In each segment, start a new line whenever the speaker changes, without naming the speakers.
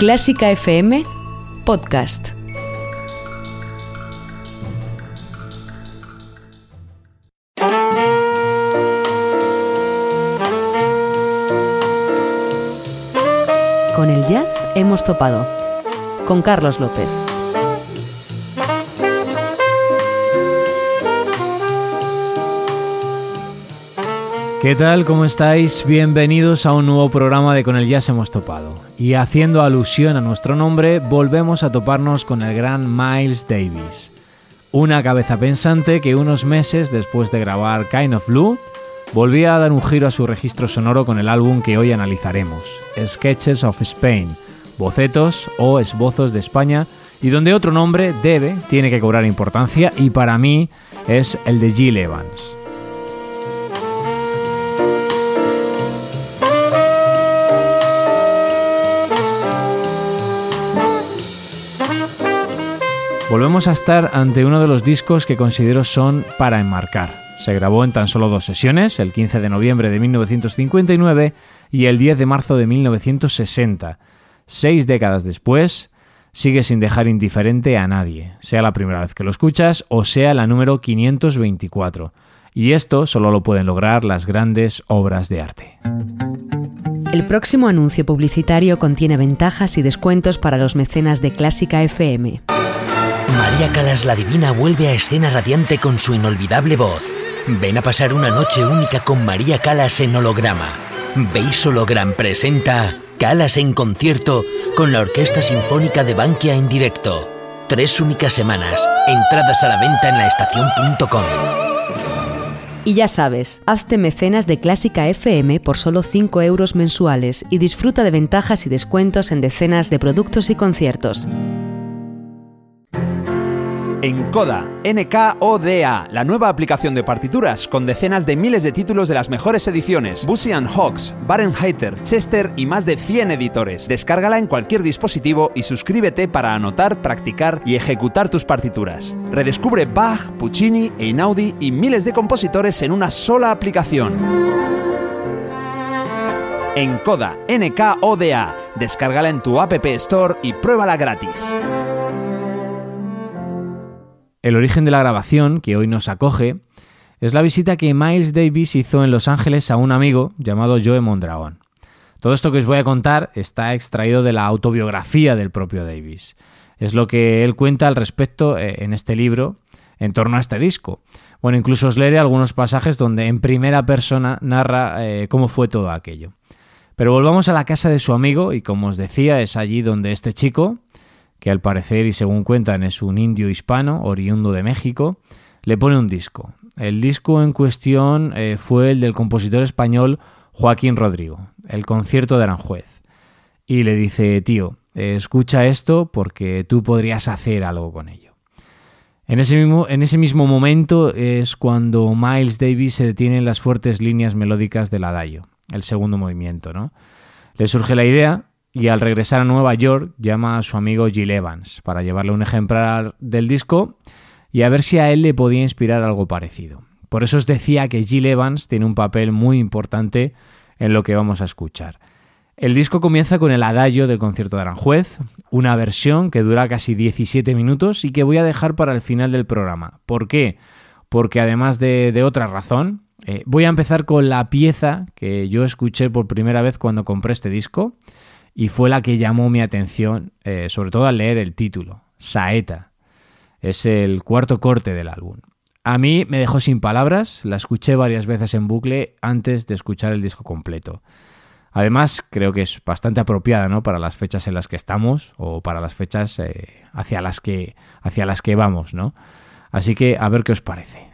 Clásica FM Podcast. Con el jazz hemos topado. Con Carlos López.
¿Qué tal? ¿Cómo estáis? Bienvenidos a un nuevo programa de Con el Jazz hemos topado. Y haciendo alusión a nuestro nombre, volvemos a toparnos con el gran Miles Davis. Una cabeza pensante que unos meses después de grabar Kind of Blue, volvía a dar un giro a su registro sonoro con el álbum que hoy analizaremos, Sketches of Spain, bocetos o esbozos de España, y donde otro nombre debe, tiene que cobrar importancia, y para mí es el de Jill Evans. Volvemos a estar ante uno de los discos que considero son para enmarcar. Se grabó en tan solo dos sesiones, el 15 de noviembre de 1959 y el 10 de marzo de 1960. Seis décadas después, sigue sin dejar indiferente a nadie, sea la primera vez que lo escuchas o sea la número 524. Y esto solo lo pueden lograr las grandes obras de arte.
El próximo anuncio publicitario contiene ventajas y descuentos para los mecenas de Clásica FM.
María Calas la Divina vuelve a escena radiante con su inolvidable voz. Ven a pasar una noche única con María Calas en holograma. Veis Hologram presenta Calas en concierto con la Orquesta Sinfónica de Bankia en directo. Tres únicas semanas. Entradas a la venta en laestacion.com.
Y ya sabes, hazte mecenas de Clásica FM por solo 5 euros mensuales y disfruta de ventajas y descuentos en decenas de productos y conciertos.
Encoda, N-K-O-D-A, la nueva aplicación de partituras con decenas de miles de títulos de las mejores ediciones, Busy Hawks, Barenheiter, Chester y más de 100 editores. Descárgala en cualquier dispositivo y suscríbete para anotar, practicar y ejecutar tus partituras. Redescubre Bach, Puccini, Einaudi y miles de compositores en una sola aplicación. Encoda, N-K-O-D-A. Descárgala en tu App Store y pruébala gratis.
El origen de la grabación, que hoy nos acoge, es la visita que Miles Davis hizo en Los Ángeles a un amigo llamado Joe Mondragón. Todo esto que os voy a contar está extraído de la autobiografía del propio Davis. Es lo que él cuenta al respecto eh, en este libro en torno a este disco. Bueno, incluso os leeré algunos pasajes donde en primera persona narra eh, cómo fue todo aquello. Pero volvamos a la casa de su amigo y como os decía es allí donde este chico, que al parecer y según cuentan es un indio hispano, oriundo de México, le pone un disco. El disco en cuestión eh, fue el del compositor español Joaquín Rodrigo, el concierto de Aranjuez. Y le dice, tío, escucha esto porque tú podrías hacer algo con ello. En ese, mismo, en ese mismo momento es cuando Miles Davis se detiene en las fuertes líneas melódicas del Adagio, el segundo movimiento, ¿no? Le surge la idea y al regresar a Nueva York llama a su amigo Jill Evans para llevarle un ejemplar del disco y a ver si a él le podía inspirar algo parecido. Por eso os decía que Jill Evans tiene un papel muy importante en lo que vamos a escuchar. El disco comienza con el adagio del concierto de Aranjuez, una versión que dura casi 17 minutos y que voy a dejar para el final del programa. ¿Por qué? Porque además de, otra razón, eh, voy a empezar con la pieza que yo escuché por primera vez cuando compré este disco y fue la que llamó mi atención, eh, sobre todo al leer el título, Saeta. Es el cuarto corte del álbum. A mí me dejó sin palabras, la escuché varias veces en bucle antes de escuchar el disco completo. Además, creo que es bastante apropiada ¿no? para las fechas en las que estamos o para las fechas eh, hacia, las que, hacia las que vamos. ¿no? Así que a ver qué os parece.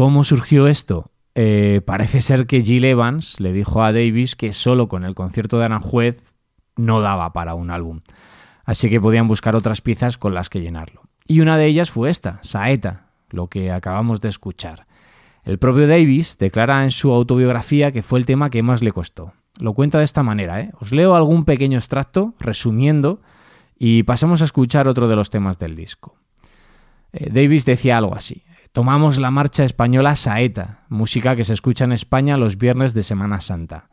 ¿Cómo surgió esto? Eh, parece ser que Jill Evans le dijo a Davis que solo con el concierto de Aranjuez no daba para un álbum, así que podían buscar otras piezas con las que llenarlo. Y una de ellas fue esta, Saeta, lo que acabamos de escuchar. El propio Davis declara en su autobiografía que fue el tema que más le costó. Lo cuenta de esta manera, ¿eh? Os leo algún pequeño extracto, resumiendo, y pasamos a escuchar otro de los temas del disco. Eh, Davis decía algo así. Tomamos la marcha española Saeta, música que se escucha en España los viernes de Semana Santa.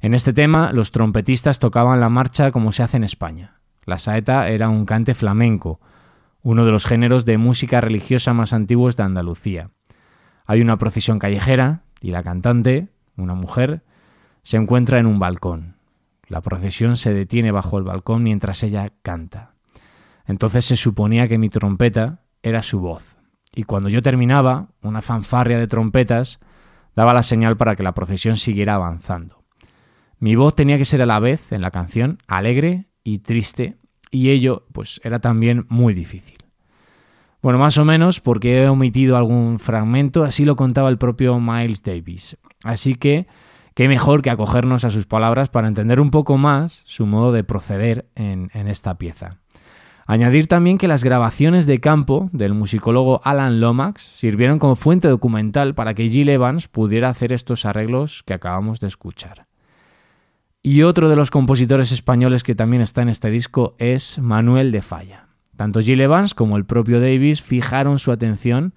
En este tema, los trompetistas tocaban la marcha como se hace en España. La saeta era un cante flamenco, uno de los géneros de música religiosa más antiguos de Andalucía. Hay una procesión callejera y la cantante, una mujer, se encuentra en un balcón. La procesión se detiene bajo el balcón mientras ella canta. Entonces se suponía que mi trompeta era su voz. Y cuando yo terminaba, una fanfarria de trompetas daba la señal para que la procesión siguiera avanzando. Mi voz tenía que ser a la vez en la canción alegre y triste, y ello pues era también muy difícil. Bueno, más o menos porque he omitido algún fragmento, así lo contaba el propio Miles Davis. Así que qué mejor que acogernos a sus palabras para entender un poco más su modo de proceder en, en esta pieza. Añadir también que las grabaciones de campo del musicólogo Alan Lomax sirvieron como fuente documental para que Jill Evans pudiera hacer estos arreglos que acabamos de escuchar. Y otro de los compositores españoles que también está en este disco es Manuel de Falla. Tanto Jill Evans como el propio Davis fijaron su atención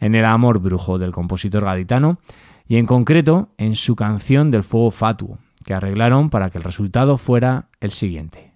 en el amor brujo del compositor gaditano y en concreto en su canción del fuego fatuo, que arreglaron para que el resultado fuera el siguiente.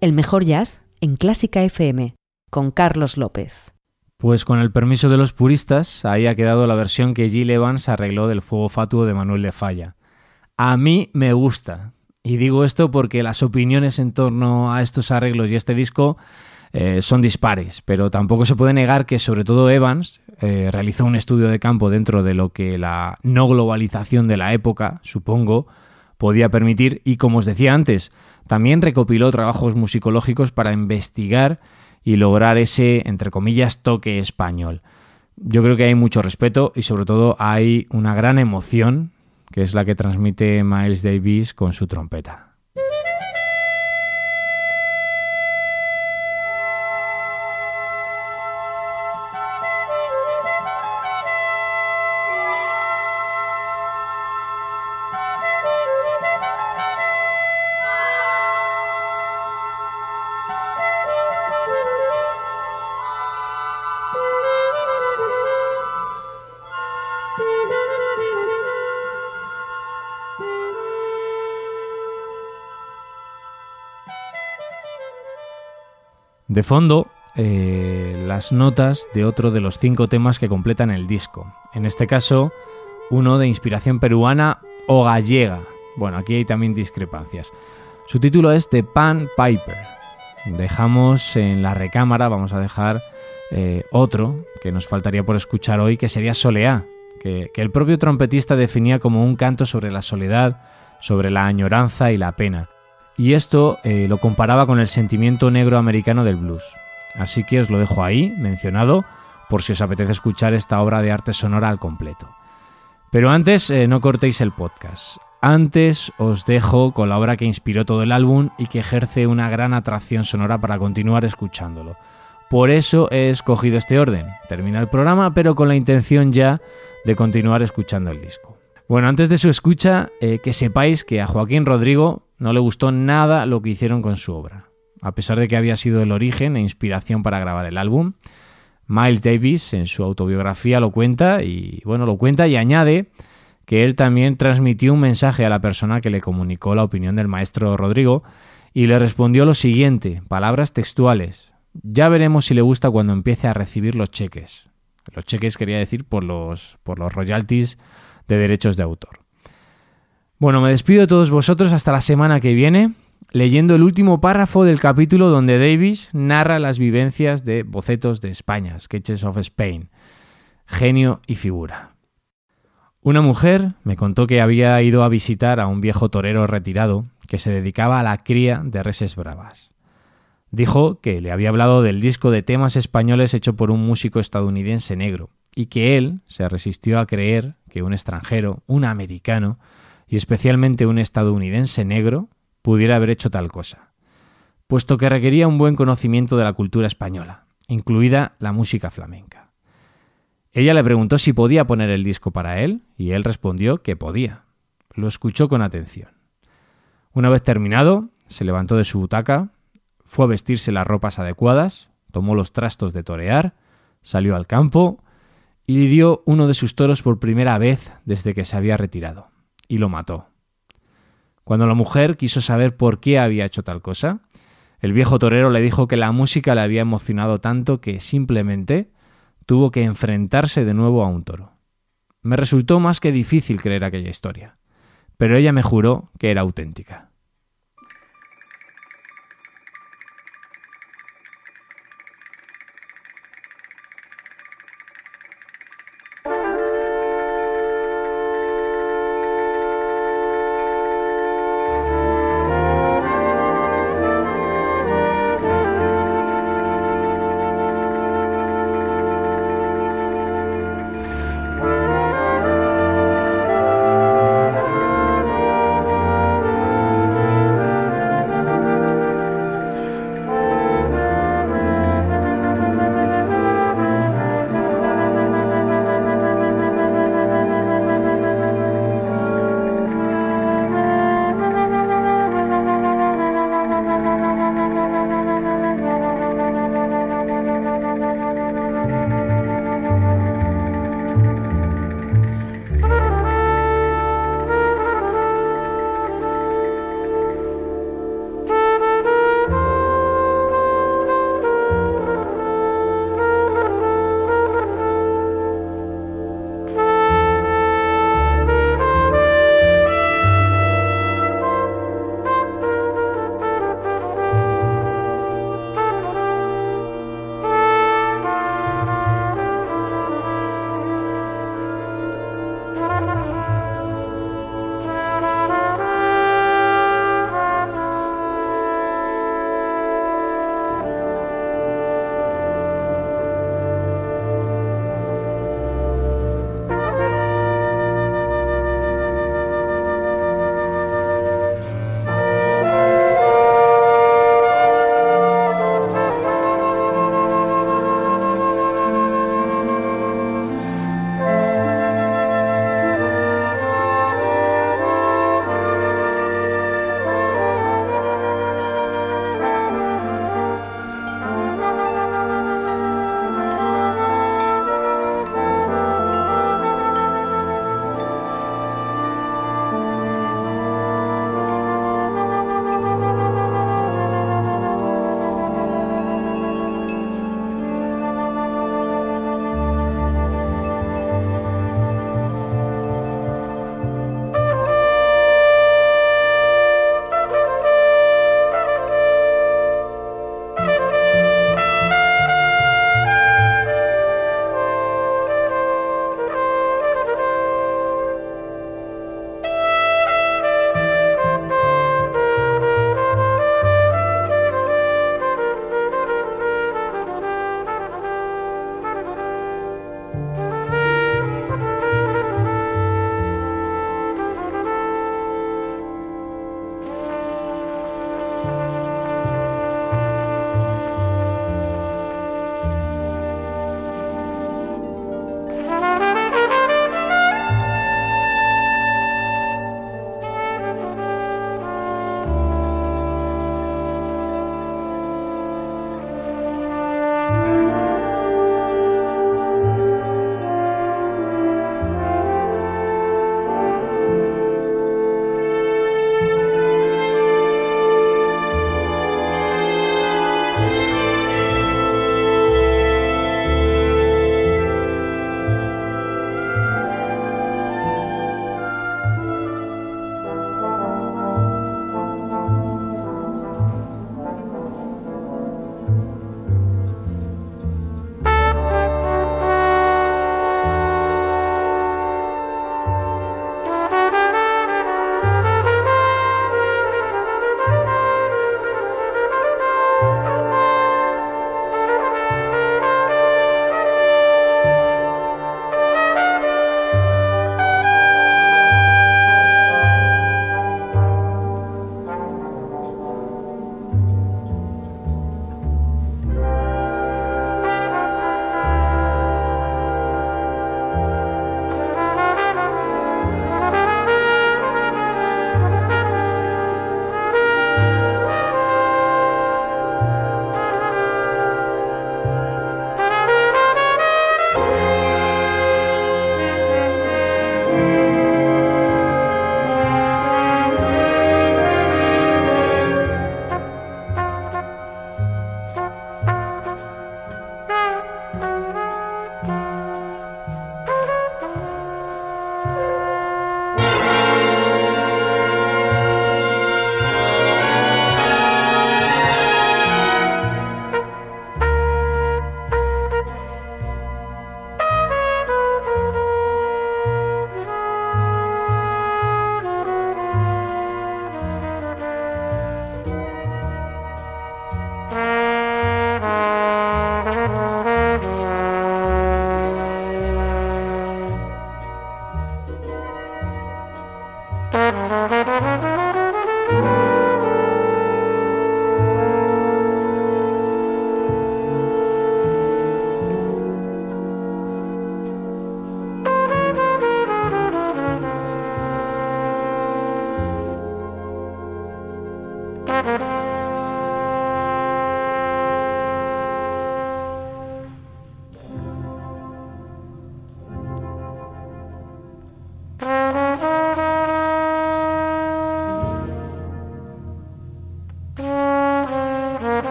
El mejor jazz en Clásica FM, con Carlos López.
Pues con el permiso de los puristas, ahí ha quedado la versión que Gil Evans arregló del Fuego Fatuo de Manuel de Falla. A mí me gusta, y digo esto porque las opiniones en torno a estos arreglos y este disco eh, son dispares, pero tampoco se puede negar que sobre todo Evans eh, realizó un estudio de campo dentro de lo que la no globalización de la época, supongo, podía permitir y como os decía antes, también recopiló trabajos musicológicos para investigar y lograr ese, entre comillas, toque español. Yo creo que hay mucho respeto y sobre todo hay una gran emoción que es la que transmite Miles Davis con su trompeta. De fondo, eh, las notas de otro de los cinco temas que completan el disco. En este caso, uno de inspiración peruana o gallega. Bueno, aquí hay también discrepancias. Su título es The Pan Piper. Dejamos en la recámara, vamos a dejar eh, otro que nos faltaría por escuchar hoy, que sería Soleá, que, que el propio trompetista definía como un canto sobre la soledad, sobre la añoranza y la pena y esto eh, lo comparaba con el sentimiento negro americano del blues. Así que os lo dejo ahí, mencionado, por si os apetece escuchar esta obra de arte sonora al completo. Pero antes, eh, no cortéis el podcast. Antes os dejo con la obra que inspiró todo el álbum y que ejerce una gran atracción sonora para continuar escuchándolo. Por eso he escogido este orden. Termina el programa, pero con la intención ya de continuar escuchando el disco. Bueno, antes de su escucha, eh, que sepáis que a Joaquín Rodrigo no le gustó nada lo que hicieron con su obra. A pesar de que había sido el origen e inspiración para grabar el álbum, Miles Davis en su autobiografía lo cuenta y bueno, lo cuenta y añade que él también transmitió un mensaje a la persona que le comunicó la opinión del maestro Rodrigo y le respondió lo siguiente, palabras textuales. Ya veremos si le gusta cuando empiece a recibir los cheques. Los cheques quería decir por los, por los royalties de derechos de autor. Bueno, me despido de todos vosotros hasta la semana que viene, leyendo el último párrafo del capítulo donde Davis narra las vivencias de Bocetos de España, Sketches of Spain, genio y figura. Una mujer me contó que había ido a visitar a un viejo torero retirado que se dedicaba a la cría de reses bravas. Dijo que le había hablado del disco de temas españoles hecho por un músico estadounidense negro, y que él se resistió a creer que un extranjero, un americano, y especialmente un estadounidense negro, pudiera haber hecho tal cosa, puesto que requería un buen conocimiento de la cultura española, incluida la música flamenca. Ella le preguntó si podía poner el disco para él, y él respondió que podía. Lo escuchó con atención. Una vez terminado, se levantó de su butaca, fue a vestirse las ropas adecuadas, tomó los trastos de torear, salió al campo y lidió uno de sus toros por primera vez desde que se había retirado y lo mató. Cuando la mujer quiso saber por qué había hecho tal cosa, el viejo torero le dijo que la música le había emocionado tanto que simplemente tuvo que enfrentarse de nuevo a un toro. Me resultó más que difícil creer aquella historia, pero ella me juró que era auténtica.